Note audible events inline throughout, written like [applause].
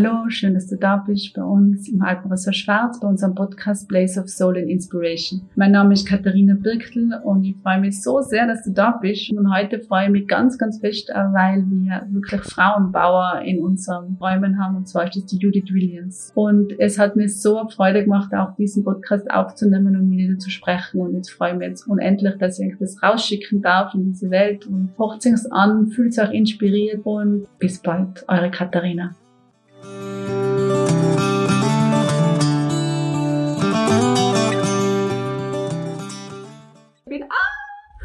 Hallo, schön, dass du da bist bei uns im Alpenressort Schwarz, bei unserem Podcast Place of Soul and Inspiration. Mein Name ist Katharina Birkel und ich freue mich so sehr, dass du da bist. Und heute freue ich mich ganz, ganz fest, weil wir wirklich Frauenbauer in unseren Räumen haben. Und zwar ist das die Judith Williams. Und es hat mir so Freude gemacht, auch diesen Podcast aufzunehmen und mit ihr zu sprechen. Und jetzt freue ich mich jetzt unendlich, dass ich das rausschicken darf in diese Welt. Und hört es an, fühlt euch inspiriert und bis bald, eure Katharina.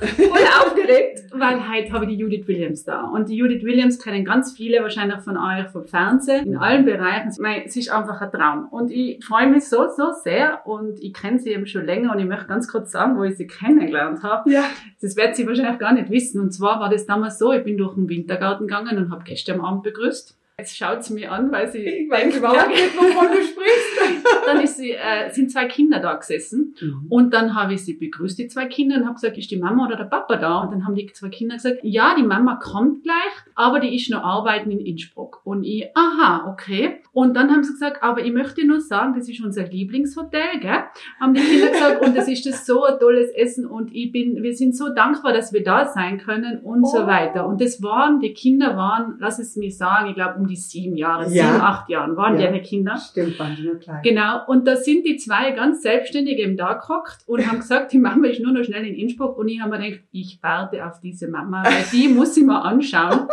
Voll aufgeregt, weil heute habe ich die Judith Williams da. Und die Judith Williams kennen ganz viele wahrscheinlich von euch vom Fernsehen, in allen Bereichen. Sie ist einfach ein Traum. Und ich freue mich so, so sehr und ich kenne sie eben schon länger und ich möchte ganz kurz sagen, wo ich sie kennengelernt habe. Ja. Das wird sie wahrscheinlich gar nicht wissen. Und zwar war das damals so, ich bin durch den Wintergarten gegangen und habe gestern am Abend begrüßt. Jetzt schaut sie mir an, weil sie ich weiß überhaupt nicht, wovon du sprichst. [laughs] dann ist sie, äh, sind zwei Kinder da gesessen mhm. und dann habe ich sie begrüßt, die zwei Kinder, und habe gesagt, ist die Mama oder der Papa da? Und dann haben die zwei Kinder gesagt, ja, die Mama kommt gleich, aber die ist noch arbeiten in Innsbruck. Und ich, aha, okay. Und dann haben sie gesagt, aber ich möchte nur sagen, das ist unser Lieblingshotel, gell? Haben die Kinder gesagt, und das ist das so ein tolles Essen und ich bin, wir sind so dankbar, dass wir da sein können und oh. so weiter. Und das waren, die Kinder waren, lass es mich sagen, ich glaube um die sieben Jahre, ja. sieben, acht Jahren waren ja. die Kinder. Stimmt, waren die nur klein. Genau. Und da sind die zwei ganz selbstständig eben da gehockt und haben gesagt, die Mama ist nur noch schnell in Innsbruck. Und ich habe mir gedacht, ich warte auf diese Mama, weil die muss ich mal anschauen.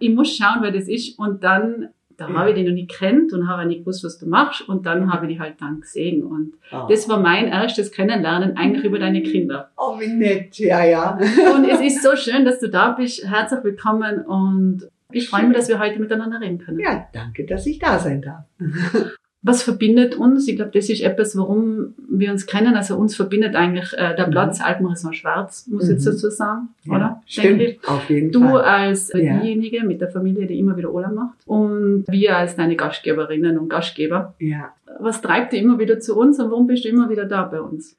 Ich muss schauen, wer das ist. Und dann da ja. habe ich die noch nicht kennt und habe nicht gewusst, was du machst. Und dann habe ich die halt dann gesehen. Und oh. das war mein erstes Kennenlernen eigentlich über deine Kinder. Oh, wie nett, ja, ja. Und es ist so schön, dass du da bist. Herzlich willkommen und ich freue mich, dass wir heute miteinander reden können. Ja, danke, dass ich da sein darf. [laughs] Was verbindet uns? Ich glaube, das ist etwas, warum wir uns kennen. Also uns verbindet eigentlich äh, der Platz mhm. Alpenressort Schwarz, muss ich jetzt dazu sagen, ja, oder? Stimmt, auf jeden du Fall. Du als ja. diejenige mit der Familie, die immer wieder Urlaub macht und wir als deine Gastgeberinnen und Gastgeber. Ja. Was treibt dich immer wieder zu uns und warum bist du immer wieder da bei uns?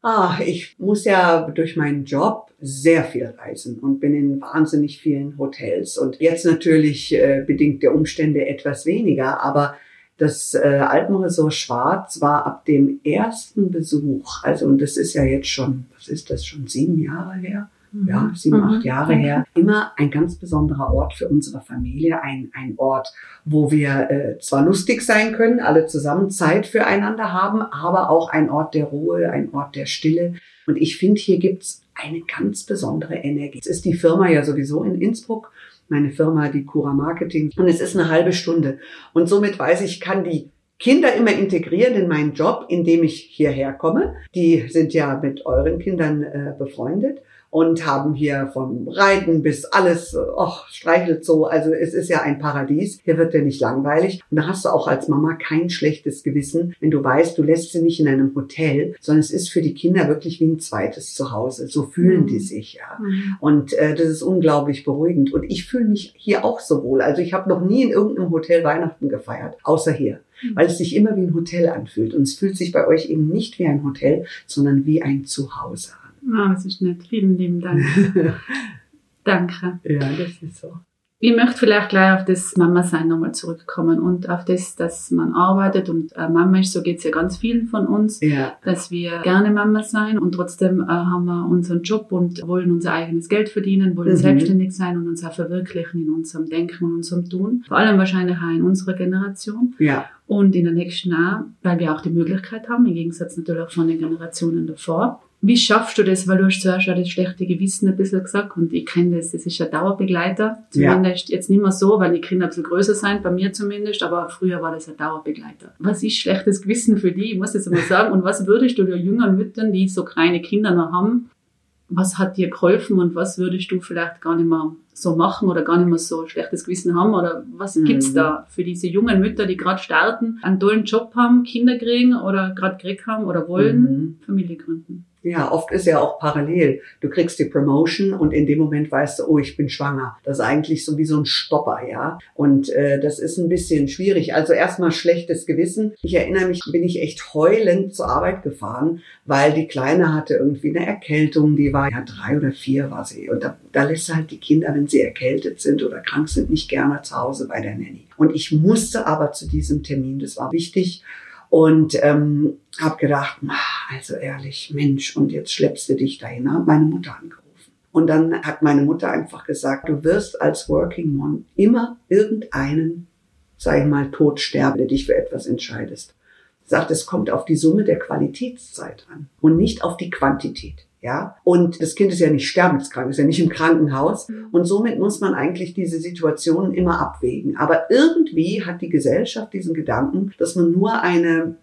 Ah, ich muss ja durch meinen Job sehr viel reisen und bin in wahnsinnig vielen Hotels. Und jetzt natürlich äh, bedingt der Umstände etwas weniger, aber das äh, Alpenresort Schwarz war ab dem ersten Besuch, also und das ist ja jetzt schon, was ist das, schon sieben Jahre her, ja, mhm. sieben, acht mhm. Jahre her, immer ein ganz besonderer Ort für unsere Familie, ein, ein Ort, wo wir äh, zwar lustig sein können, alle zusammen Zeit füreinander haben, aber auch ein Ort der Ruhe, ein Ort der Stille. Und ich finde, hier gibt's eine ganz besondere Energie. Es ist die Firma ja sowieso in Innsbruck, meine Firma, die Cura Marketing, und es ist eine halbe Stunde. Und somit weiß ich, kann die Kinder immer integrieren in meinen Job, indem ich hierher komme. Die sind ja mit euren Kindern äh, befreundet und haben hier vom Reiten bis alles, ach, streichelt so. Also es ist ja ein Paradies. Hier wird ja nicht langweilig. Und da hast du auch als Mama kein schlechtes Gewissen, wenn du weißt, du lässt sie nicht in einem Hotel, sondern es ist für die Kinder wirklich wie ein zweites Zuhause. So fühlen mhm. die sich, ja. Mhm. Und äh, das ist unglaublich beruhigend. Und ich fühle mich hier auch so wohl. Also ich habe noch nie in irgendeinem Hotel Weihnachten gefeiert, außer hier mhm. weil es sich immer wie ein Hotel anfühlt. Und es fühlt sich bei euch eben nicht wie ein Hotel, sondern wie ein Zuhause an. Ah, das ist nett. Vielen lieben Dank. [laughs] Danke. Ja, das ist so. Ich möchte vielleicht gleich auf das Mama-Sein nochmal zurückkommen und auf das, dass man arbeitet und äh, Mama ist, so geht's ja ganz vielen von uns, ja. dass wir gerne Mama sein und trotzdem äh, haben wir unseren Job und wollen unser eigenes Geld verdienen, wollen mhm. selbstständig sein und uns auch verwirklichen in unserem Denken und unserem Tun. Vor allem wahrscheinlich auch in unserer Generation. Ja. Und in der nächsten Jahr, weil wir auch die Möglichkeit haben, im Gegensatz natürlich auch von den Generationen davor, wie schaffst du das? Weil du hast zuerst schon das schlechte Gewissen ein bisschen gesagt und ich kenne das, das ist ein Dauerbegleiter. Zumindest ja. jetzt nicht mehr so, weil die Kinder ein bisschen größer sind, bei mir zumindest, aber früher war das ein Dauerbegleiter. Was ist schlechtes Gewissen für die? Ich muss jetzt einmal sagen. Und was würdest du den jüngeren Müttern, die so kleine Kinder noch haben, was hat dir geholfen und was würdest du vielleicht gar nicht mehr so machen oder gar nicht mehr so schlechtes Gewissen haben oder was mhm. gibt's da für diese jungen Mütter, die gerade starten, einen tollen Job haben, Kinder kriegen oder gerade gekriegt haben oder wollen, mhm. Familie gründen? Ja, oft ist ja auch parallel. Du kriegst die Promotion und in dem Moment weißt du, oh, ich bin schwanger. Das ist eigentlich so wie so ein Stopper, ja. Und äh, das ist ein bisschen schwierig. Also erstmal schlechtes Gewissen. Ich erinnere mich, bin ich echt heulend zur Arbeit gefahren, weil die Kleine hatte irgendwie eine Erkältung. Die war ja drei oder vier war sie. Und da, da lässt halt die Kinder, wenn sie erkältet sind oder krank sind, nicht gerne zu Hause bei der Nanny. Und ich musste aber zu diesem Termin, das war wichtig und ähm, habe gedacht, also ehrlich, Mensch, und jetzt schleppst du dich dahin. Habe meine Mutter angerufen. Und dann hat meine Mutter einfach gesagt, du wirst als Working Mom immer irgendeinen, sag ich mal, tot sterben, der dich für etwas entscheidest. Sagt, es kommt auf die Summe der Qualitätszeit an und nicht auf die Quantität. Ja, und das Kind ist ja nicht sterbenskrank, ist ja nicht im Krankenhaus. Mhm. Und somit muss man eigentlich diese Situationen immer abwägen. Aber irgendwie hat die Gesellschaft diesen Gedanken, dass man nur eine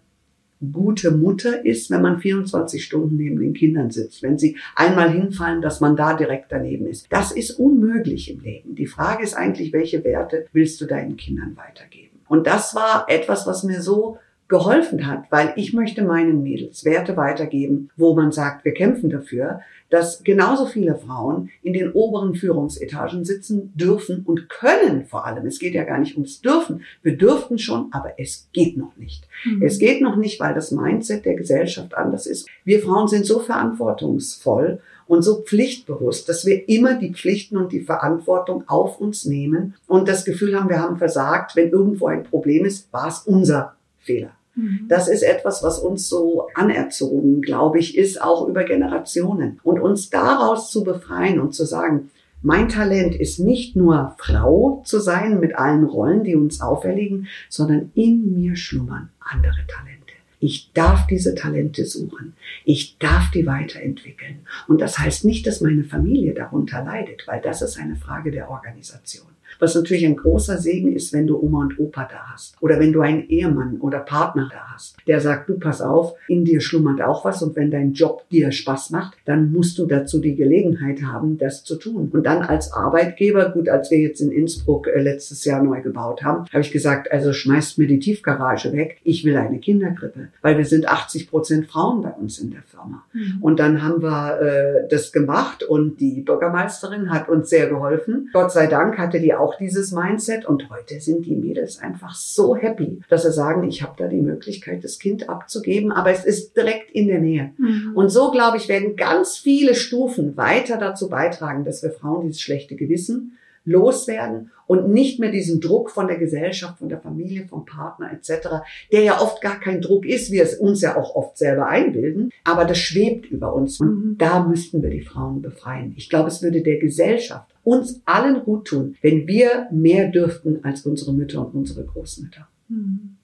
gute Mutter ist, wenn man 24 Stunden neben den Kindern sitzt. Wenn sie einmal hinfallen, dass man da direkt daneben ist. Das ist unmöglich im Leben. Die Frage ist eigentlich, welche Werte willst du deinen Kindern weitergeben? Und das war etwas, was mir so geholfen hat, weil ich möchte meinen Mädels Werte weitergeben, wo man sagt, wir kämpfen dafür, dass genauso viele Frauen in den oberen Führungsetagen sitzen dürfen und können vor allem. Es geht ja gar nicht ums Dürfen. Wir dürften schon, aber es geht noch nicht. Mhm. Es geht noch nicht, weil das Mindset der Gesellschaft anders ist. Wir Frauen sind so verantwortungsvoll und so pflichtbewusst, dass wir immer die Pflichten und die Verantwortung auf uns nehmen und das Gefühl haben, wir haben versagt. Wenn irgendwo ein Problem ist, war es unser Fehler. Mhm. Das ist etwas, was uns so anerzogen, glaube ich, ist, auch über Generationen. Und uns daraus zu befreien und zu sagen, mein Talent ist nicht nur Frau zu sein mit allen Rollen, die uns auferlegen, sondern in mir schlummern andere Talente. Ich darf diese Talente suchen. Ich darf die weiterentwickeln. Und das heißt nicht, dass meine Familie darunter leidet, weil das ist eine Frage der Organisation. Was natürlich ein großer Segen ist, wenn du Oma und Opa da hast. Oder wenn du einen Ehemann oder Partner da hast, der sagt, du pass auf, in dir schlummert auch was und wenn dein Job dir Spaß macht, dann musst du dazu die Gelegenheit haben, das zu tun. Und dann als Arbeitgeber, gut, als wir jetzt in Innsbruck äh, letztes Jahr neu gebaut haben, habe ich gesagt, also schmeißt mir die Tiefgarage weg. Ich will eine Kinderkrippe, weil wir sind 80 Prozent Frauen bei uns in der Firma. Mhm. Und dann haben wir äh, das gemacht und die Bürgermeisterin hat uns sehr geholfen. Gott sei Dank hatte die auch dieses Mindset und heute sind die Mädels einfach so happy, dass sie sagen, ich habe da die Möglichkeit, das Kind abzugeben, aber es ist direkt in der Nähe. Mhm. Und so, glaube ich, werden ganz viele Stufen weiter dazu beitragen, dass wir Frauen dieses schlechte Gewissen loswerden und nicht mehr diesen Druck von der Gesellschaft, von der Familie, vom Partner etc., der ja oft gar kein Druck ist, wir es uns ja auch oft selber einbilden, aber das schwebt über uns und mhm. da müssten wir die Frauen befreien. Ich glaube, es würde der Gesellschaft, uns allen gut tun, wenn wir mehr dürften als unsere Mütter und unsere Großmütter. Mhm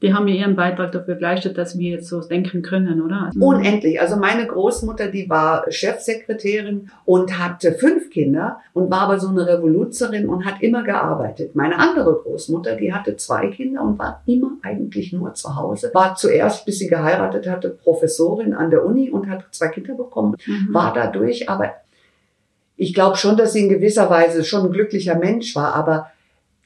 die haben ja ihren Beitrag dafür geleistet, dass wir jetzt so denken können, oder? Also Unendlich. Also meine Großmutter, die war Chefsekretärin und hatte fünf Kinder und war aber so eine Revoluzerin und hat immer gearbeitet. Meine andere Großmutter, die hatte zwei Kinder und war immer eigentlich nur zu Hause. War zuerst, bis sie geheiratet hatte, Professorin an der Uni und hat zwei Kinder bekommen. Mhm. War dadurch aber, ich glaube schon, dass sie in gewisser Weise schon ein glücklicher Mensch war, aber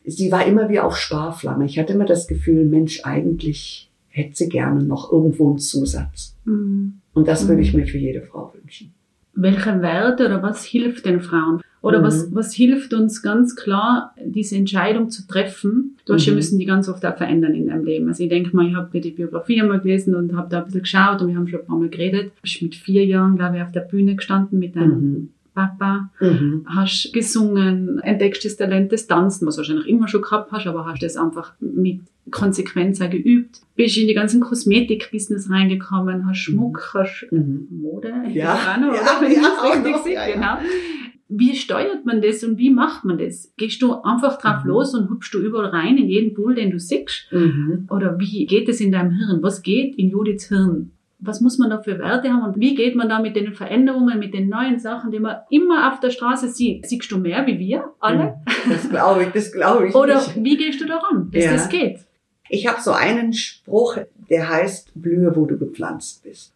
sie war immer wie auf Sparflamme. Ich hatte immer das Gefühl, Mensch, eigentlich hätte sie gerne noch irgendwo einen Zusatz. Mhm. Und das würde ich mhm. mir für jede Frau wünschen. Welche Werte oder was hilft den Frauen? Oder mhm. was, was hilft uns ganz klar, diese Entscheidung zu treffen? Du hast mhm. ja müssen die ganz oft auch verändern in deinem Leben. Also ich denke mal, ich habe die Biografie einmal gelesen und habe da ein bisschen geschaut und wir haben schon ein paar Mal geredet. Ich bin mit vier Jahren, glaube ich, auf der Bühne gestanden mit einem mhm. Papa, mhm. hast gesungen, entdeckst das Talent des Tanzen, was du wahrscheinlich immer schon gehabt hast, aber hast das einfach mit Konsequenz auch geübt. Bist in die ganzen Kosmetik-Business reingekommen, hast mhm. Schmuck, hast mhm. Mode, ja, Designer, ja, oder? Ja, ja, richtig noch, ja, genau. Wie steuert man das und wie macht man das? Gehst du einfach drauf mhm. los und hüpfst du überall rein in jeden Pool, den du siehst? Mhm. Oder wie geht es in deinem Hirn? Was geht in Judiths Hirn? Was muss man da für Werte haben und wie geht man da mit den Veränderungen, mit den neuen Sachen, die man immer auf der Straße sieht. Siehst du mehr wie wir alle? Das glaube ich, das glaube ich. [laughs] Oder nicht. wie gehst du daran, dass ja. das geht? Ich habe so einen Spruch, der heißt, blühe, wo du gepflanzt bist.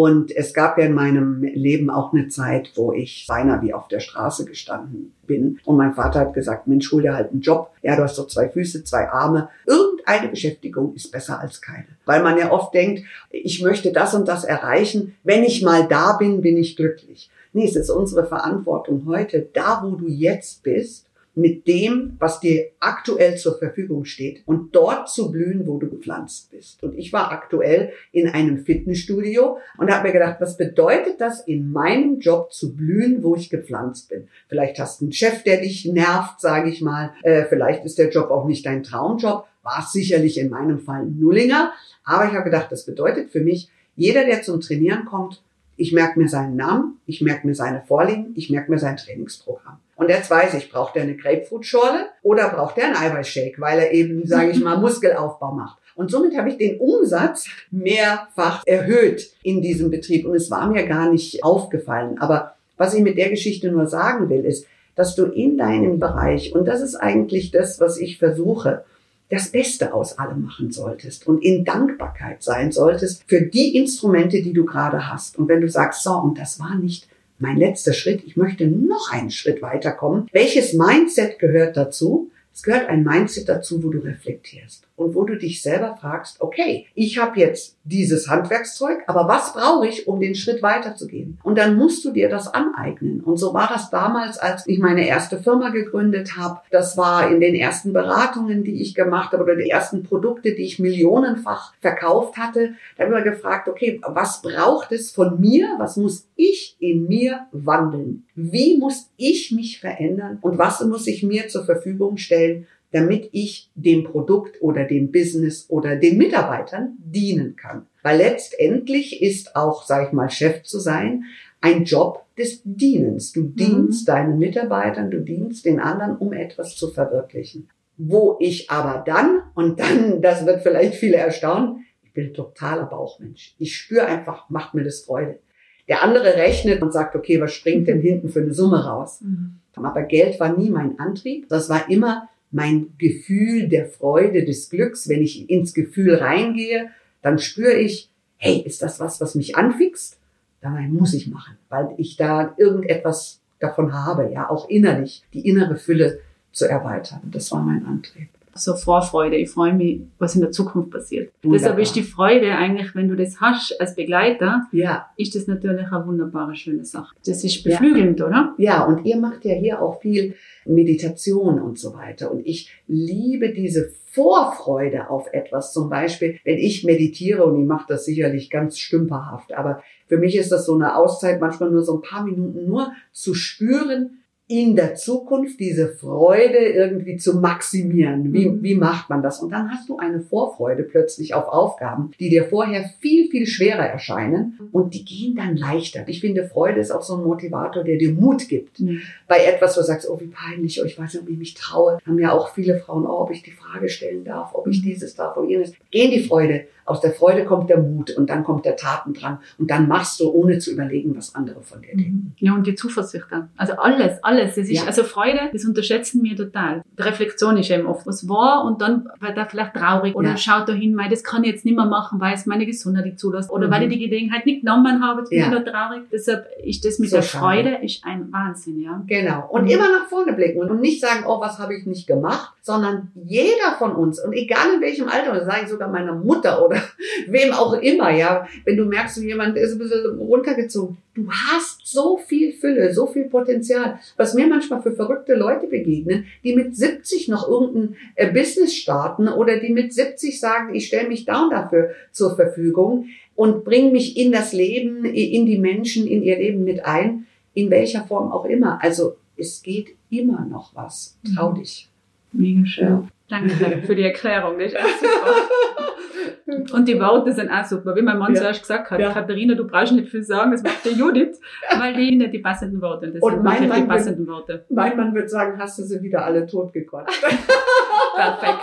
Und es gab ja in meinem Leben auch eine Zeit, wo ich beinahe wie auf der Straße gestanden bin. Und mein Vater hat gesagt, Mensch, hol dir halt einen Job. Ja, du hast doch zwei Füße, zwei Arme. Irgend eine Beschäftigung ist besser als keine. Weil man ja oft denkt, ich möchte das und das erreichen. Wenn ich mal da bin, bin ich glücklich. Nee, es ist unsere Verantwortung heute, da wo du jetzt bist, mit dem, was dir aktuell zur Verfügung steht und dort zu blühen, wo du gepflanzt bist. Und ich war aktuell in einem Fitnessstudio und habe mir gedacht, was bedeutet das in meinem Job zu blühen, wo ich gepflanzt bin? Vielleicht hast du einen Chef, der dich nervt, sage ich mal. Äh, vielleicht ist der Job auch nicht dein Traumjob. War sicherlich in meinem Fall Nullinger. Aber ich habe gedacht, das bedeutet für mich, jeder, der zum Trainieren kommt, ich merke mir seinen Namen, ich merke mir seine Vorlieben, ich merke mir sein Trainingsprogramm. Und jetzt weiß ich, braucht er eine Grapefruitschorle oder braucht er einen Eiweißshake, weil er eben, sage ich mal, [laughs] Muskelaufbau macht. Und somit habe ich den Umsatz mehrfach erhöht in diesem Betrieb. Und es war mir gar nicht aufgefallen. Aber was ich mit der Geschichte nur sagen will, ist, dass du in deinem Bereich, und das ist eigentlich das, was ich versuche, das Beste aus allem machen solltest und in Dankbarkeit sein solltest für die Instrumente, die du gerade hast. Und wenn du sagst, so, und das war nicht mein letzter Schritt, ich möchte noch einen Schritt weiterkommen. Welches Mindset gehört dazu? Es gehört ein Mindset dazu, wo du reflektierst und wo du dich selber fragst, okay, ich habe jetzt dieses Handwerkszeug, aber was brauche ich, um den Schritt weiterzugehen? Und dann musst du dir das aneignen. Und so war das damals, als ich meine erste Firma gegründet habe. Das war in den ersten Beratungen, die ich gemacht habe oder die ersten Produkte, die ich millionenfach verkauft hatte. Da habe ich mir gefragt, okay, was braucht es von mir? Was muss ich in mir wandeln? Wie muss ich mich verändern? Und was muss ich mir zur Verfügung stellen, damit ich dem Produkt oder dem Business oder den Mitarbeitern dienen kann. Weil letztendlich ist auch, sag ich mal, Chef zu sein, ein Job des Dienens. Du dienst mhm. deinen Mitarbeitern, du dienst den anderen, um etwas zu verwirklichen. Wo ich aber dann, und dann, [laughs] das wird vielleicht viele erstaunen, ich bin totaler Bauchmensch. Ich spüre einfach, macht mir das Freude. Der andere rechnet und sagt, okay, was springt denn hinten für eine Summe raus? Mhm. Aber Geld war nie mein Antrieb. Das war immer mein Gefühl der Freude, des Glücks, wenn ich ins Gefühl reingehe, dann spüre ich, hey, ist das was, was mich anfixt? Dann muss ich machen, weil ich da irgendetwas davon habe, ja, auch innerlich, die innere Fülle zu erweitern. Das war mein Antrieb so Vorfreude. Ich freue mich, was in der Zukunft passiert. Wunderbar. Deshalb ist die Freude eigentlich, wenn du das hast als Begleiter, ja. ist das natürlich eine wunderbare, schöne Sache. Das ist beflügelnd, ja. oder? Ja, und ihr macht ja hier auch viel Meditation und so weiter. Und ich liebe diese Vorfreude auf etwas. Zum Beispiel, wenn ich meditiere, und ich mache das sicherlich ganz stümperhaft, aber für mich ist das so eine Auszeit, manchmal nur so ein paar Minuten nur zu spüren, in der Zukunft diese Freude irgendwie zu maximieren. Wie, mhm. wie macht man das? Und dann hast du eine Vorfreude plötzlich auf Aufgaben, die dir vorher viel, viel schwerer erscheinen und die gehen dann leichter. Ich finde, Freude ist auch so ein Motivator, der dir Mut gibt. Mhm. Bei etwas, wo du sagst, oh, wie peinlich, oh, ich weiß nicht, ob ich mich traue, haben ja auch viele Frauen, oh, ob ich die Frage stellen darf, ob ich mhm. dieses darf, oder jenes. Gehen die Freude aus der Freude kommt der Mut und dann kommt der Taten dran und dann machst du, ohne zu überlegen, was andere von dir denken. Ja, und die Zuversicht dann. Also alles, alles. Das ist, ja. Also Freude, das unterschätzen wir total. Die Reflexion ist eben oft, was war und dann wird er vielleicht traurig oder ja. schaut da hin, das kann ich jetzt nicht mehr machen, weil es meine Gesundheit nicht zulässt oder mhm. weil ich die Gelegenheit nicht genommen habe, jetzt bin ja. ich da traurig. Deshalb ist das mit so der Freude ist ein Wahnsinn, ja. Genau. Und mhm. immer nach vorne blicken und nicht sagen, oh, was habe ich nicht gemacht, sondern jeder von uns und egal in welchem Alter, das sage ich sogar meiner Mutter oder [laughs] wem auch immer, ja. Wenn du merkst, jemand ist ein bisschen runtergezogen, du hast so viel Fülle, so viel Potenzial, was mir manchmal für verrückte Leute begegnen, die mit 70 noch irgendein äh, Business starten oder die mit 70 sagen, ich stelle mich down dafür zur Verfügung und bringe mich in das Leben, in die Menschen, in ihr Leben mit ein, in welcher Form auch immer. Also es geht immer noch was. Trau mhm. dich. Mega schön. Ja. Danke für die Erklärung. Super. [laughs] Und die Worte sind auch super. Wie mein Mann ja. zuerst gesagt hat, ja. Katharina, du brauchst nicht viel sagen, das macht die Judith, weil die nicht die passenden Worte. Das Und mein Mann, die passenden wird, Worte. mein Mann wird sagen, hast du sie wieder alle totgequatscht. [laughs] Perfekt.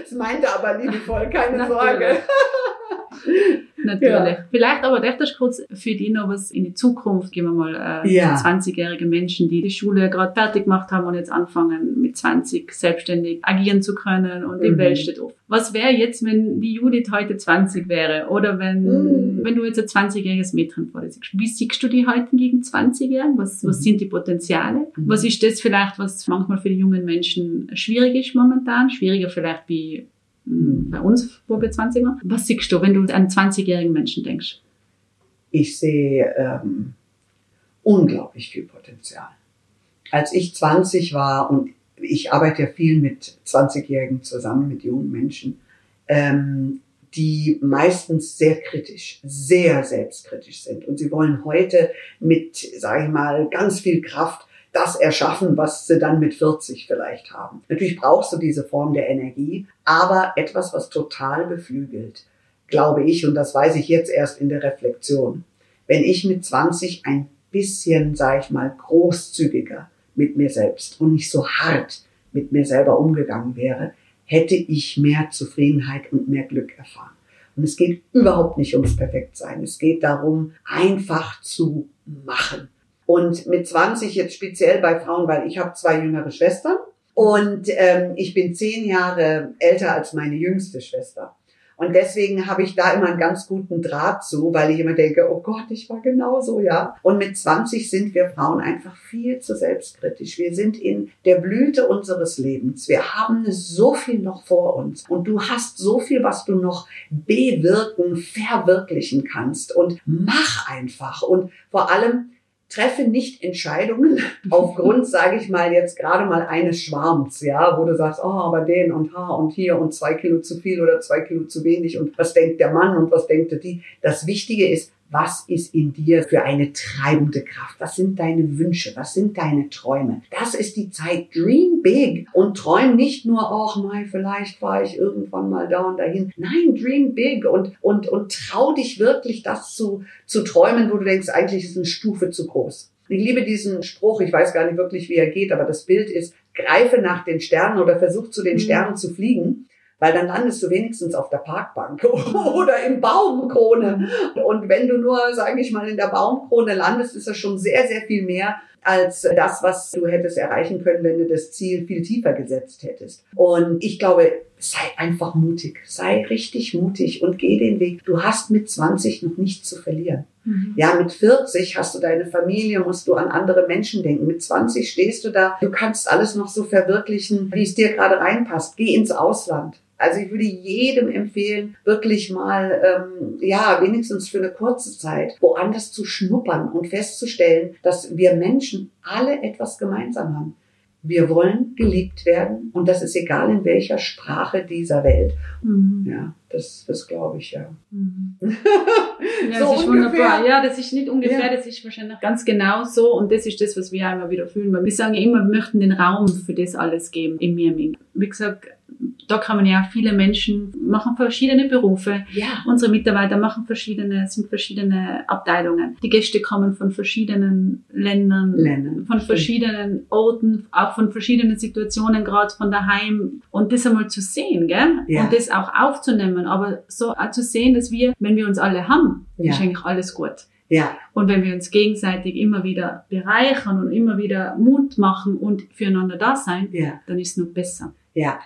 Das meinte aber liebevoll, keine Sorge. Natürlich. Ja. Vielleicht aber das kurz für die noch was in die Zukunft. Gehen wir mal äh, ja. 20-jährige Menschen, die die Schule gerade fertig gemacht haben und jetzt anfangen mit 20 selbstständig agieren zu können und die mhm. Welt steht auf. Was wäre jetzt, wenn die Judith heute 20 wäre? Oder wenn, mhm. wenn du jetzt ein 20-jähriges Mädchen vor dir siehst? Wie siehst du die heute gegen 20-Jährigen? Was, mhm. was sind die Potenziale? Mhm. Was ist das vielleicht, was manchmal für die jungen Menschen schwierig ist momentan? Schwieriger vielleicht wie. Bei uns, wo wir 20 waren. Was siehst du, wenn du an 20-jährigen Menschen denkst? Ich sehe ähm, unglaublich viel Potenzial. Als ich 20 war und ich arbeite ja viel mit 20-Jährigen zusammen, mit jungen Menschen, ähm, die meistens sehr kritisch, sehr selbstkritisch sind. Und sie wollen heute mit, sage ich mal, ganz viel Kraft das erschaffen, was sie dann mit 40 vielleicht haben. Natürlich brauchst du diese Form der Energie, aber etwas, was total beflügelt, glaube ich, und das weiß ich jetzt erst in der Reflexion. Wenn ich mit 20 ein bisschen, sage ich mal, großzügiger mit mir selbst und nicht so hart mit mir selber umgegangen wäre, hätte ich mehr Zufriedenheit und mehr Glück erfahren. Und es geht überhaupt nicht ums Perfektsein. Es geht darum, einfach zu machen. Und mit 20 jetzt speziell bei Frauen, weil ich habe zwei jüngere Schwestern und ähm, ich bin zehn Jahre älter als meine jüngste Schwester. Und deswegen habe ich da immer einen ganz guten Draht zu, weil ich immer denke, oh Gott, ich war genauso, ja. Und mit 20 sind wir Frauen einfach viel zu selbstkritisch. Wir sind in der Blüte unseres Lebens. Wir haben so viel noch vor uns. Und du hast so viel, was du noch bewirken, verwirklichen kannst. Und mach einfach. Und vor allem, treffe nicht Entscheidungen [laughs] aufgrund, sage ich mal, jetzt gerade mal eines Schwarms, ja, wo du sagst, oh, aber den und ha und hier und zwei Kilo zu viel oder zwei Kilo zu wenig und was denkt der Mann und was denkt die. Das Wichtige ist, was ist in dir für eine treibende Kraft? Was sind deine Wünsche? Was sind deine Träume? Das ist die Zeit. Dream big und träum nicht nur, ach mal, vielleicht war ich irgendwann mal da und dahin. Nein, dream big und, und, und trau dich wirklich, das zu, zu träumen, wo du denkst, eigentlich ist eine Stufe zu groß. Ich liebe diesen Spruch, ich weiß gar nicht wirklich, wie er geht, aber das Bild ist, greife nach den Sternen oder versuch zu den mhm. Sternen zu fliegen weil dann landest du wenigstens auf der Parkbank [laughs] oder im Baumkrone. Und wenn du nur, sage ich mal, in der Baumkrone landest, ist das schon sehr, sehr viel mehr als das, was du hättest erreichen können, wenn du das Ziel viel tiefer gesetzt hättest. Und ich glaube, sei einfach mutig, sei richtig mutig und geh den Weg. Du hast mit 20 noch nichts zu verlieren. Mhm. Ja, mit 40 hast du deine Familie, musst du an andere Menschen denken. Mit 20 stehst du da, du kannst alles noch so verwirklichen, wie es dir gerade reinpasst. Geh ins Ausland. Also ich würde jedem empfehlen, wirklich mal, ähm, ja, wenigstens für eine kurze Zeit woanders zu schnuppern und festzustellen, dass wir Menschen alle etwas gemeinsam haben. Wir wollen geliebt werden und das ist egal in welcher Sprache dieser Welt. Mhm. Ja, das, das glaube ich ja. Mhm. [laughs] ja, so das ist ungefähr. wunderbar. Ja, das ist nicht ungefähr, ja. das ist wahrscheinlich ganz genau so und das ist das, was wir immer wieder fühlen. wir sagen ja immer, wir möchten den Raum für das alles geben im Mirming. Wie gesagt, da kann man ja viele Menschen machen verschiedene Berufe. Ja. Unsere Mitarbeiter machen verschiedene, sind verschiedene Abteilungen. Die Gäste kommen von verschiedenen Ländern, Ländern. von verschiedenen Orten, auch von verschiedenen Situationen, gerade von daheim. Und das einmal zu sehen, gell? Ja. Und das auch aufzunehmen, aber so auch zu sehen, dass wir, wenn wir uns alle haben, ja. ist eigentlich alles gut. Ja. Und wenn wir uns gegenseitig immer wieder bereichern und immer wieder Mut machen und füreinander da sein, ja. dann ist es nur besser. Ja.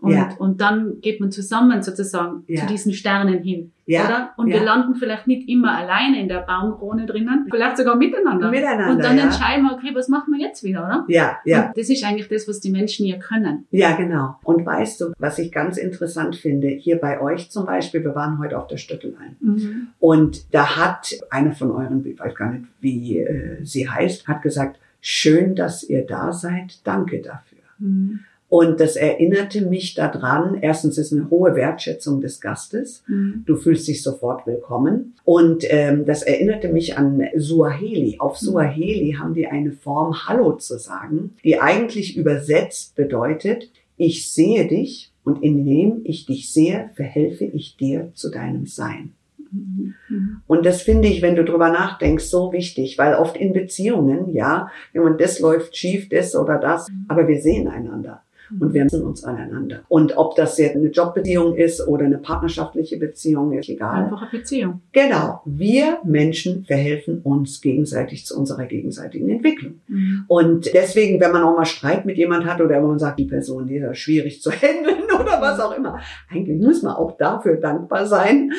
Und, ja. und dann geht man zusammen sozusagen ja. zu diesen Sternen hin. Ja. Oder? Und wir landen vielleicht nicht immer alleine in der Baumkrone drinnen, vielleicht sogar miteinander. Miteinander. Und dann entscheiden wir, okay, was machen wir jetzt wieder, oder? Ja, ja. Und das ist eigentlich das, was die Menschen hier können. Ja, genau. Und weißt du, was ich ganz interessant finde, hier bei euch zum Beispiel, wir waren heute auf der Stöttelein. Mhm. Und da hat eine von euren, ich weiß gar nicht, wie äh, sie heißt, hat gesagt, schön, dass ihr da seid, danke dafür. Mhm. Und das erinnerte mich daran, erstens ist eine hohe Wertschätzung des Gastes. Mhm. Du fühlst dich sofort willkommen. Und ähm, das erinnerte mich an Suaheli. Auf mhm. Suaheli haben die eine Form Hallo zu sagen, die eigentlich übersetzt bedeutet, ich sehe dich und indem ich dich sehe, verhelfe ich dir zu deinem Sein. Mhm. Und das finde ich, wenn du drüber nachdenkst, so wichtig, weil oft in Beziehungen, ja, wenn das läuft schief, das oder das, mhm. aber wir sehen einander und wir müssen uns aneinander. Und ob das jetzt eine Jobbeziehung ist oder eine partnerschaftliche Beziehung, ist egal. Einfache Beziehung. Genau. Wir Menschen verhelfen uns gegenseitig zu unserer gegenseitigen Entwicklung. Mhm. Und deswegen, wenn man auch mal Streit mit jemand hat oder wenn man sagt, die Person, die ist schwierig zu [laughs] handeln oder was auch immer, eigentlich muss man auch dafür dankbar sein.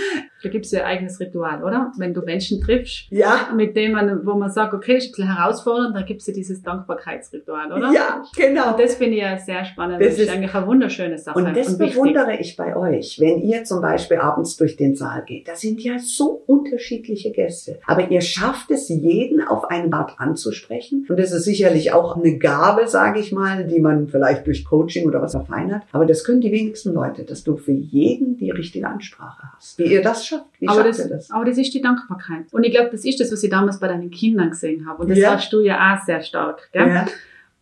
Da gibt's ja ein eigenes Ritual, oder? Wenn du Menschen triffst, Ja, mit dem man, wo man sagt, okay, ist ein bisschen herausfordernd, dann gibt's ja dieses Dankbarkeitsritual, oder? ja, genau. Und das finde ich ja sehr spannend. Das Das, ist eigentlich eine wunderschöne Sache. Und das wichtig. bewundere ich bei euch, wenn ihr zum Beispiel abends durch den Saal geht. Da sind ja so unterschiedliche Gäste. Aber ihr schafft es, jeden auf eine Art anzusprechen. Und das ist sicherlich auch eine Gabe, sage ich mal, die man vielleicht durch Coaching oder was verfeinert. Aber das können die wenigsten Leute, dass du für jeden die richtige Ansprache hast. Wie ihr das schafft, wie aber das, das? aber das ist die Dankbarkeit. Und ich glaube, das ist das, was ich damals bei deinen Kindern gesehen habe. Und das Ja. hast du ja auch sehr stark. Gell? Ja.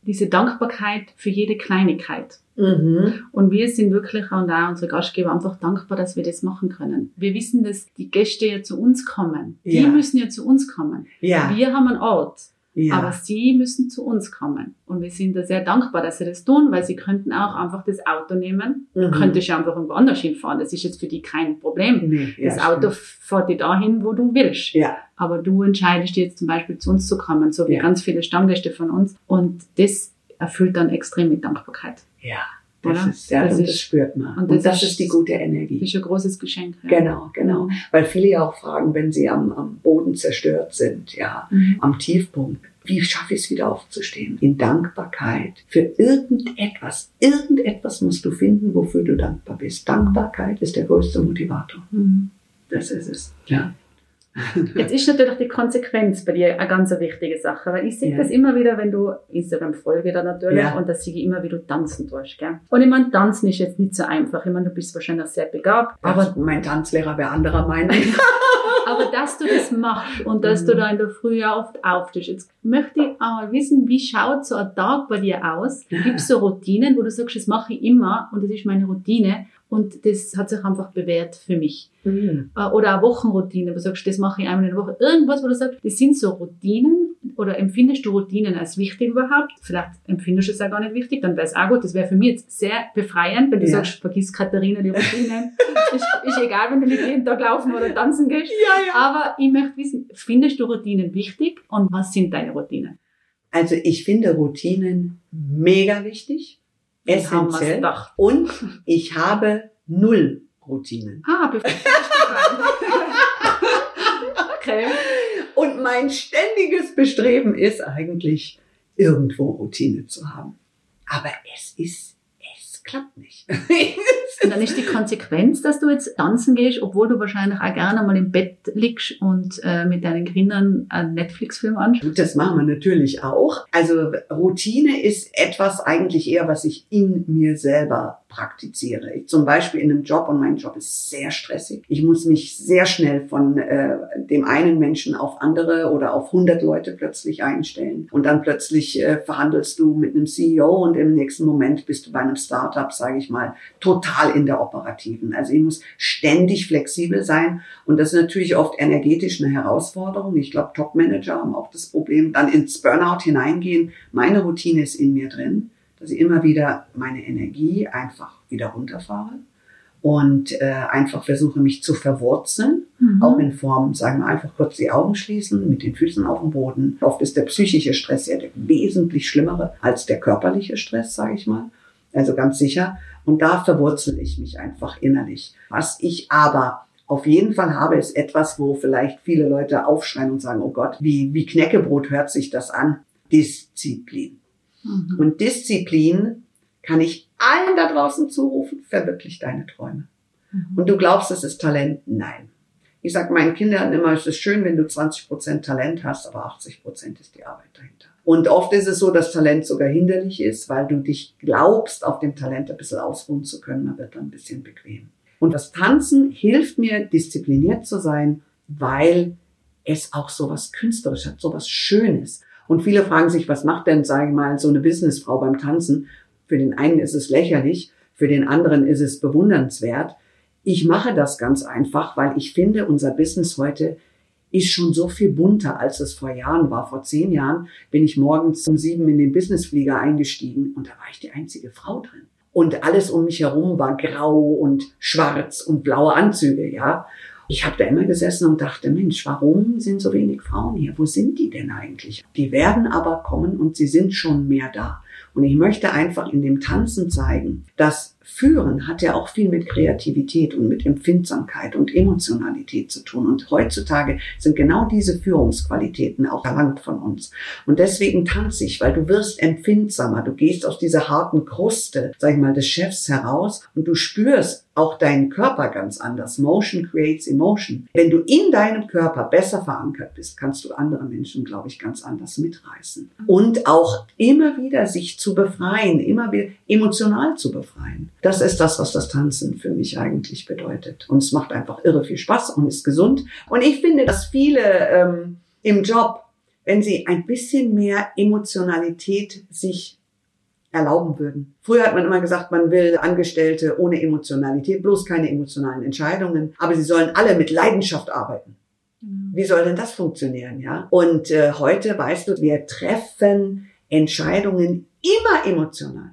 Diese Dankbarkeit für jede Kleinigkeit. Mhm. Und wir sind wirklich und auch unsere Gastgeber einfach dankbar, dass wir das machen können. Wir wissen, dass die Gäste ja zu uns kommen. Die Ja. müssen ja zu uns kommen. Ja. Wir haben einen Ort, ja. aber sie müssen zu uns kommen. Und wir sind da sehr dankbar, dass sie das tun, weil sie könnten auch einfach das Auto nehmen. Du Mhm. könntest ja einfach irgendwo anders hinfahren. Das ist jetzt für die kein Problem. Nee, ja, Das Auto stimmt. fährt dich dahin, wo du willst. Ja. Aber du entscheidest jetzt zum Beispiel zu uns zu kommen, so wie Ja. ganz viele Stammgäste von uns. Und das erfüllt dann extrem mit Dankbarkeit. Ja. Das Oder? ist, ja, Das das ist- spürt man. und Und, das das, ist- ist die gute Das Energie. ist ein großes Geschenk. Ja. Genau, genau. Weil viele ja auch fragen, wenn sie am, am Boden zerstört sind, ja, Mhm. am Tiefpunkt, wie schaffe ich es wieder aufzustehen? In Dankbarkeit. Für irgendetwas, irgendetwas musst du finden, wofür du dankbar bist. Dankbarkeit ist der größte Motivator. Mhm. Das ist es. Ja. [laughs] Jetzt ist natürlich die Konsequenz bei dir eine ganz wichtige Sache, weil ich sehe Ja. das immer wieder, wenn du Instagram folge da natürlich Ja. und das sehe ich immer, wie du tanzen tust, gell? Und ich meine, tanzen ist jetzt nicht so einfach. Ich meine, du bist wahrscheinlich sehr begabt, Aber mein Tanzlehrer wäre anderer Meinung. [laughs] aber dass du das machst und dass du Mhm. da in der Früh oft aufstehst. Jetzt möchte ich einmal wissen, wie schaut so ein Tag bei dir aus? [laughs] Gibt es so Routinen, wo du sagst, das mache ich immer und das ist meine Routine und das hat sich einfach bewährt für mich? Mhm. Äh, oder eine Wochenroutine, wo du sagst, das mache ich einmal in der Woche. Irgendwas, wo du sagst, das sind so Routinen oder empfindest du Routinen als wichtig überhaupt? Vielleicht empfindest du es auch gar nicht wichtig, dann wäre es auch gut. Das wäre für mich jetzt sehr befreiend, wenn du Ja. sagst, vergiss Katharina die Routinen. [laughs] ist, ist egal, wenn du nicht jeden Tag laufen oder tanzen gehst. Ja, Aber ich möchte wissen, findest du Routinen wichtig und was sind deine Routinen? Also ich finde Routinen mega wichtig, essentiell. Und ich habe null Routinen. Ah, [laughs] okay. Und mein ständiges Bestreben ist eigentlich, irgendwo Routine zu haben. Aber es ist, es klappt nicht. Und [laughs] dann ist die Konsequenz, dass du jetzt tanzen gehst, obwohl du wahrscheinlich auch gerne mal im Bett liegst und äh, mit deinen Kindern einen Netflix-Film anschaust. Das machen wir natürlich auch. Also Routine ist etwas eigentlich eher, was ich in mir selber praktiziere. Ich, zum Beispiel in einem Job und mein Job ist sehr stressig. Ich muss mich sehr schnell von äh, dem einen Menschen auf andere oder auf 100 Leute plötzlich einstellen. Und dann plötzlich äh, verhandelst du mit einem CEO und im nächsten Moment bist du bei einem Startup, sage ich mal, total in der operativen. Also ich muss ständig flexibel sein und das ist natürlich oft energetisch eine Herausforderung. Ich glaube, Top-Manager haben auch das Problem, dann ins Burnout hineingehen. Meine Routine ist in mir drin, dass ich immer wieder meine Energie einfach wieder runterfahre und äh, einfach versuche, mich zu verwurzeln. Mhm. Auch in Form, sagen wir einfach kurz die Augen schließen, mit den Füßen auf dem Boden. Oft ist der psychische Stress ja der wesentlich schlimmere als der körperliche Stress, sage ich mal. Also ganz sicher. Und da verwurzel ich mich einfach innerlich. Was ich aber auf jeden Fall habe, ist etwas, wo vielleicht viele Leute aufschreien und sagen, oh Gott, wie, wie Knäckebrot hört sich das an? Disziplin. Mhm. Und Disziplin kann ich allen da draußen zurufen, verwirklich deine Träume. Mhm. Und du glaubst, das ist Talent? Nein. Ich sage meinen Kindern immer, es ist schön, wenn du 20 Prozent Talent hast, aber 80 Prozent ist die Arbeit dahinter. Und oft ist es so, dass Talent sogar hinderlich ist, weil du dich glaubst, auf dem Talent ein bisschen ausruhen zu können. Man wird dann ein bisschen bequem. Und das Tanzen hilft mir, diszipliniert zu sein, weil es auch sowas künstlerisch hat, sowas Schönes. Und viele fragen sich, was macht denn, sage ich mal, so eine Businessfrau beim Tanzen? Für den einen ist es lächerlich, für den anderen ist es bewundernswert. Ich mache das ganz einfach, weil ich finde, unser Business heute ist schon so viel bunter, als es vor Jahren war. Vor zehn Jahren bin ich morgens um sieben in den Businessflieger eingestiegen und da war ich die einzige Frau drin. Und alles um mich herum war grau und schwarz und blaue Anzüge, ja. Ich habe da immer gesessen und dachte, Mensch, warum sind so wenig Frauen hier? Wo sind die denn eigentlich? Die werden aber kommen und sie sind schon mehr da. Und ich möchte einfach in dem Tanzen zeigen, dass Führen hat ja auch viel mit Kreativität und mit Empfindsamkeit und Emotionalität zu tun. Und heutzutage sind genau diese Führungsqualitäten auch erlangt von uns. Und deswegen tanze ich, weil du wirst empfindsamer. Du gehst aus dieser harten Kruste, sag ich mal, des Chefs heraus und du spürst, auch deinen Körper ganz anders. Motion creates emotion. Wenn du in deinem Körper besser verankert bist, kannst du andere Menschen, glaube ich, ganz anders mitreißen. Und auch immer wieder sich zu befreien, immer wieder emotional zu befreien. Das ist das, was das Tanzen für mich eigentlich bedeutet. Und es macht einfach irre viel Spaß und ist gesund. Und ich finde, dass viele ähm, im Job, wenn sie ein bisschen mehr Emotionalität sich erlauben würden. Früher hat man immer gesagt, man will Angestellte ohne Emotionalität, bloß keine emotionalen Entscheidungen, aber sie sollen alle mit Leidenschaft arbeiten. Mhm. Wie soll denn das funktionieren, ja? Und äh, heute weißt du, wir treffen Entscheidungen immer emotional.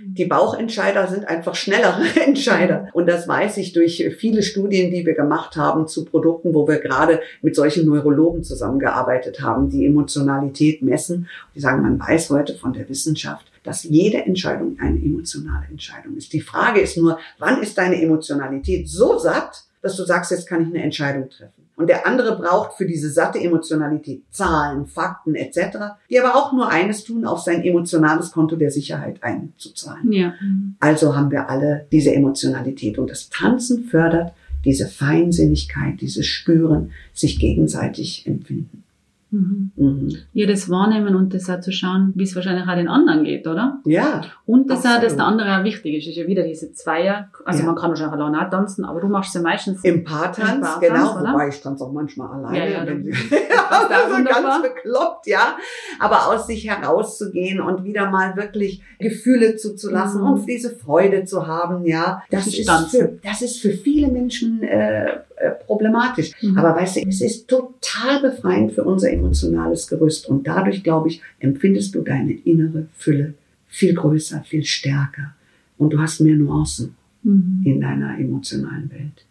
Die Bauchentscheider sind einfach schnellere [laughs] Entscheider. Und das weiß ich durch viele Studien, die wir gemacht haben zu Produkten, wo wir gerade mit solchen Neurologen zusammengearbeitet haben, die Emotionalität messen. Die sagen, man weiß heute von der Wissenschaft, dass jede Entscheidung eine emotionale Entscheidung ist. Die Frage ist nur, wann ist deine Emotionalität so satt, dass du sagst, jetzt kann ich eine Entscheidung treffen. Und der andere braucht für diese satte Emotionalität Zahlen, Fakten etc., die aber auch nur eines tun, auf sein emotionales Konto der Sicherheit einzuzahlen. Ja. Also haben wir alle diese Emotionalität. Und das Tanzen fördert diese Feinsinnigkeit, dieses Spüren, sich gegenseitig empfinden. Mhm. Mhm. Ja, das wahrnehmen und das auch zu schauen, wie es wahrscheinlich auch den anderen geht, oder? Ja. Und das auch, dass der andere auch wichtig ist. ist ja wieder diese Zweier, also ja. man kann wahrscheinlich alleine auch tanzen, aber du machst ja meistens im Paartanz, Paartanz genau, oder? wobei ich tanze auch manchmal alleine. Ja, ja, wenn sie, ja [laughs] so ganz bekloppt, ja. Aber aus sich herauszugehen und wieder mal wirklich Gefühle zuzulassen mhm. und diese Freude zu haben, ja, das, ist für, das ist für viele Menschen äh, äh, problematisch. Mhm. Aber weißt du, es ist total befreiend für unser emotionales Gerüst. Und dadurch, glaube ich, empfindest du deine innere Fülle viel größer, viel stärker. Und du hast mehr Nuancen mhm. in deiner emotionalen Welt.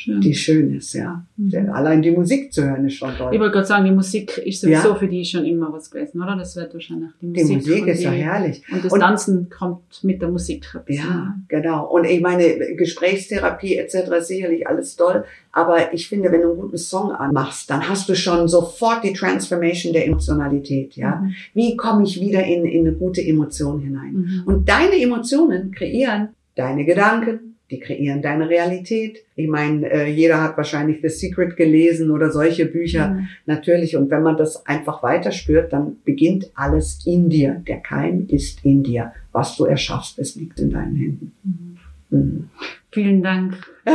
Schön. die schön ist, ja. Mhm. Allein die Musik zu hören ist schon toll. Ich wollte gerade sagen, die Musik ist sowieso ja. für die schon immer was gewesen, oder? Das wird wahrscheinlich die Musik. Die Musik ist die, ja herrlich. Und das und, Tanzen kommt mit der Musik. Ja, genau. Und ich meine, Gesprächstherapie etc. ist sicherlich alles toll. Aber ich finde, wenn du einen guten Song anmachst, dann hast du schon sofort die Transformation der Emotionalität, ja. Mhm. Wie komme ich wieder in, in eine gute Emotion hinein? Mhm. Und deine Emotionen kreieren deine Gedanken, die kreieren deine Realität. Ich meine, äh, jeder hat wahrscheinlich The Secret gelesen oder solche Bücher. Mhm. Natürlich. Und wenn man das einfach weiterspürt, dann beginnt alles in dir. Der Keim ist in dir. Was du erschaffst, es liegt in deinen Händen. Mhm. Vielen Dank. [laughs]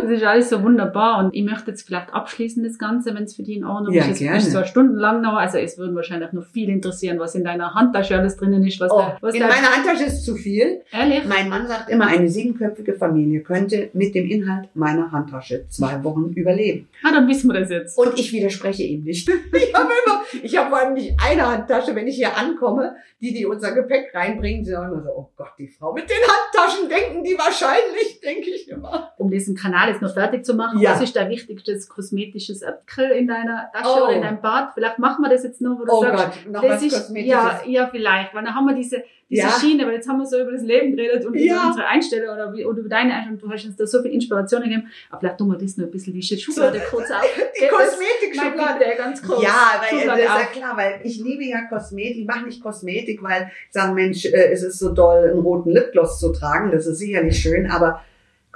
Das ist alles so wunderbar und ich möchte jetzt vielleicht abschließen das Ganze, wenn es für dich in Ordnung ja, ist. Es ist zwar stundenlang noch, also es würden wahrscheinlich noch viel interessieren, was in deiner Handtasche alles drinnen ist. Was oh, da, was in da meiner Handtasche ist zu viel. Ehrlich? Mein Mann sagt immer, eine siebenköpfige Familie könnte mit dem Inhalt meiner Handtasche zwei Wochen überleben. Ah, dann wissen wir das jetzt. Und ich widerspreche ihm nicht. [laughs] ich habe immer, ich habe vor allem nicht eine Handtasche, wenn ich hier ankomme, die, die unser Gepäck reinbringen, sie sagen immer so, oh Gott, die Frau mit den Handtaschen denken die wahrscheinlich, denke ich immer. Um diesen Kanal jetzt noch fertig zu machen, ja. was ist dein wichtigstes kosmetisches Artikel in deiner Tasche oh. oder in deinem Bad? Vielleicht machen wir das jetzt noch, wo du oh sagst, Gott, noch das was ist, Kosmetisches. Ja, ja, vielleicht, weil dann haben wir diese, diese ja. Schiene, weil jetzt haben wir so über das Leben geredet und ja. über unsere Einstellung oder, oder über deine Einstellung. Du hast uns da so viel Inspiration gegeben. Aber vielleicht tun wir das noch ein bisschen, die Schublade so, kurz auf. [laughs] Die Kosmetik-Schublade. ganz kurz. Ja, weil, das ist ja klar, weil ich liebe ja Kosmetik. Ich mache nicht Kosmetik, weil ich sage, Mensch, äh, es ist so doll, einen roten Lipgloss zu tragen. Das ist sicherlich schön, aber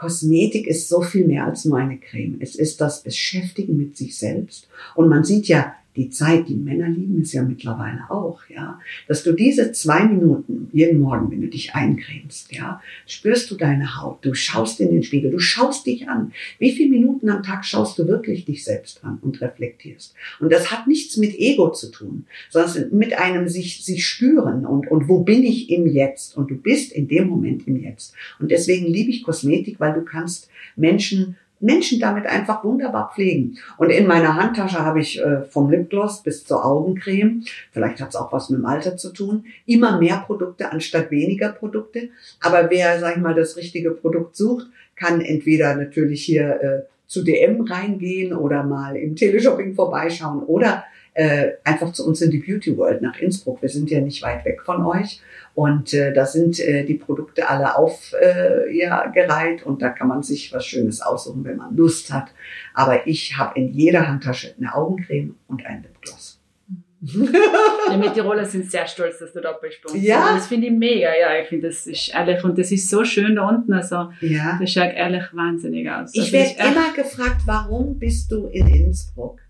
Kosmetik ist so viel mehr als nur eine Creme. Es ist das Beschäftigen mit sich selbst. Und man sieht ja, die Zeit, die Männer lieben es ja mittlerweile auch, ja, dass du diese zwei Minuten jeden Morgen, wenn du dich eincremst, ja, spürst du deine Haut, du schaust in den Spiegel, du schaust dich an. Wie viele Minuten am Tag schaust du wirklich dich selbst an und reflektierst? Und das hat nichts mit Ego zu tun, sondern mit einem sich, sich spüren und, und wo bin ich im Jetzt? Und du bist in dem Moment im Jetzt. Und deswegen liebe ich Kosmetik, weil du kannst Menschen Menschen damit einfach wunderbar pflegen. Und in meiner Handtasche habe ich äh, vom Lipgloss bis zur Augencreme, vielleicht hat es auch was mit dem Alter zu tun, immer mehr Produkte anstatt weniger Produkte. Aber wer, sag ich mal, das richtige Produkt sucht, kann entweder natürlich hier äh, zu DM reingehen oder mal im Teleshopping vorbeischauen oder äh, einfach zu uns in die Beauty World nach Innsbruck. Wir sind ja nicht weit weg von euch. Und äh, da sind äh, die Produkte alle aufgereiht äh, ja, gereiht und da kann man sich was Schönes aussuchen, wenn man Lust hat. Aber ich habe in jeder Handtasche eine Augencreme und ein Lipgloss. [laughs] die Mittiroler sind sehr stolz, dass du da bist. Ja. Das finde ich mega. Ja, ich finde, das ist ehrlich und das ist so schön da unten. Also, ja. das schaut ehrlich wahnsinnig aus. Ich werde immer gefragt, warum bist du in Innsbruck?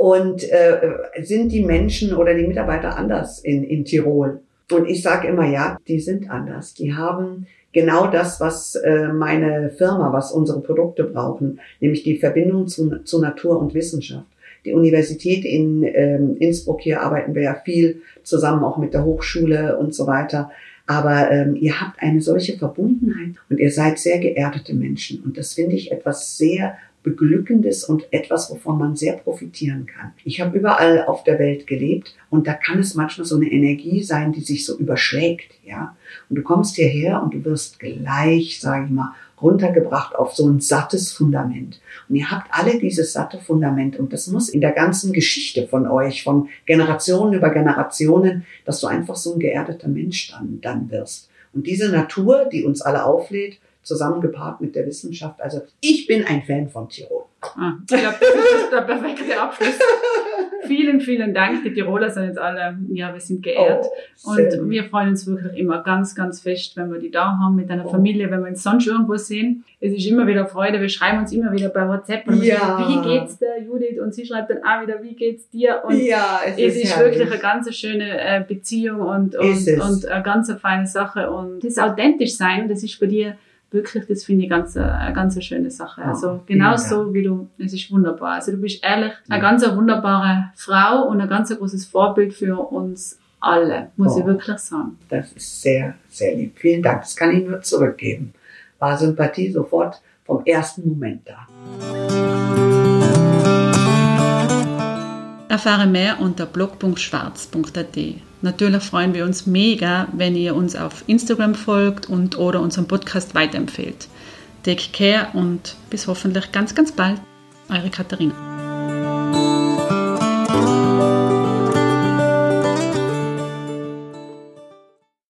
Und äh, sind die Menschen oder die Mitarbeiter anders in, in Tirol? Und ich sage immer, ja, die sind anders. Die haben genau das, was äh, meine Firma, was unsere Produkte brauchen, nämlich die Verbindung zu, zu Natur und Wissenschaft die Universität in ähm, Innsbruck, hier arbeiten wir ja viel zusammen, auch mit der Hochschule und so weiter. Aber ähm, ihr habt eine solche Verbundenheit und ihr seid sehr geerdete Menschen. Und das finde ich etwas sehr Beglückendes und etwas, wovon man sehr profitieren kann. Ich habe überall auf der Welt gelebt und da kann es manchmal so eine Energie sein, die sich so überschlägt, ja. Und du kommst hierher und du wirst gleich, sage ich mal, runtergebracht auf so ein sattes Fundament. Und ihr habt alle dieses satte Fundament und das muss in der ganzen Geschichte von euch, von Generationen über Generationen, dass du einfach so ein geerdeter Mensch dann, dann wirst. Und diese Natur, die uns alle auflädt, zusammengepaart mit der Wissenschaft. Also ich bin ein Fan von Tirol. Ah, ich glaube, das ist der perfekte Abschluss. [laughs] vielen, vielen Dank. Die Tiroler sind jetzt alle, ja, wir sind geehrt. Oh, und wir freuen uns wirklich immer ganz, ganz fest, wenn wir die da haben mit einer oh. Familie, wenn wir uns sonst irgendwo sehen. Es ist immer wieder Freude. Wir schreiben uns immer wieder bei WhatsApp. Und ja. Sagen, wie geht's der Judith? Und sie schreibt dann auch wieder, wie geht's dir? Und ja, es, es ist, ist wirklich eine ganz schöne äh, Beziehung und, und, und eine ganz feine Sache. Und das authentisch sein, das ist bei dir wirklich, das finde ich ganz, eine ganz schöne Sache. Also genau so wie du, es ist wunderbar. Also du bist ehrlich eine ganz wunderbare Frau und ein ganz großes Vorbild für uns alle, muss oh, ich wirklich sagen. Das ist sehr, sehr lieb. Vielen Dank. Das kann ich nur zurückgeben. War Sympathie sofort vom ersten Moment da. Erfahre mehr unter blog.schwarz.at. Natürlich freuen wir uns mega, wenn ihr uns auf Instagram folgt und oder unseren Podcast weiterempfehlt. Take care und bis hoffentlich ganz, ganz bald. Eure Katharina.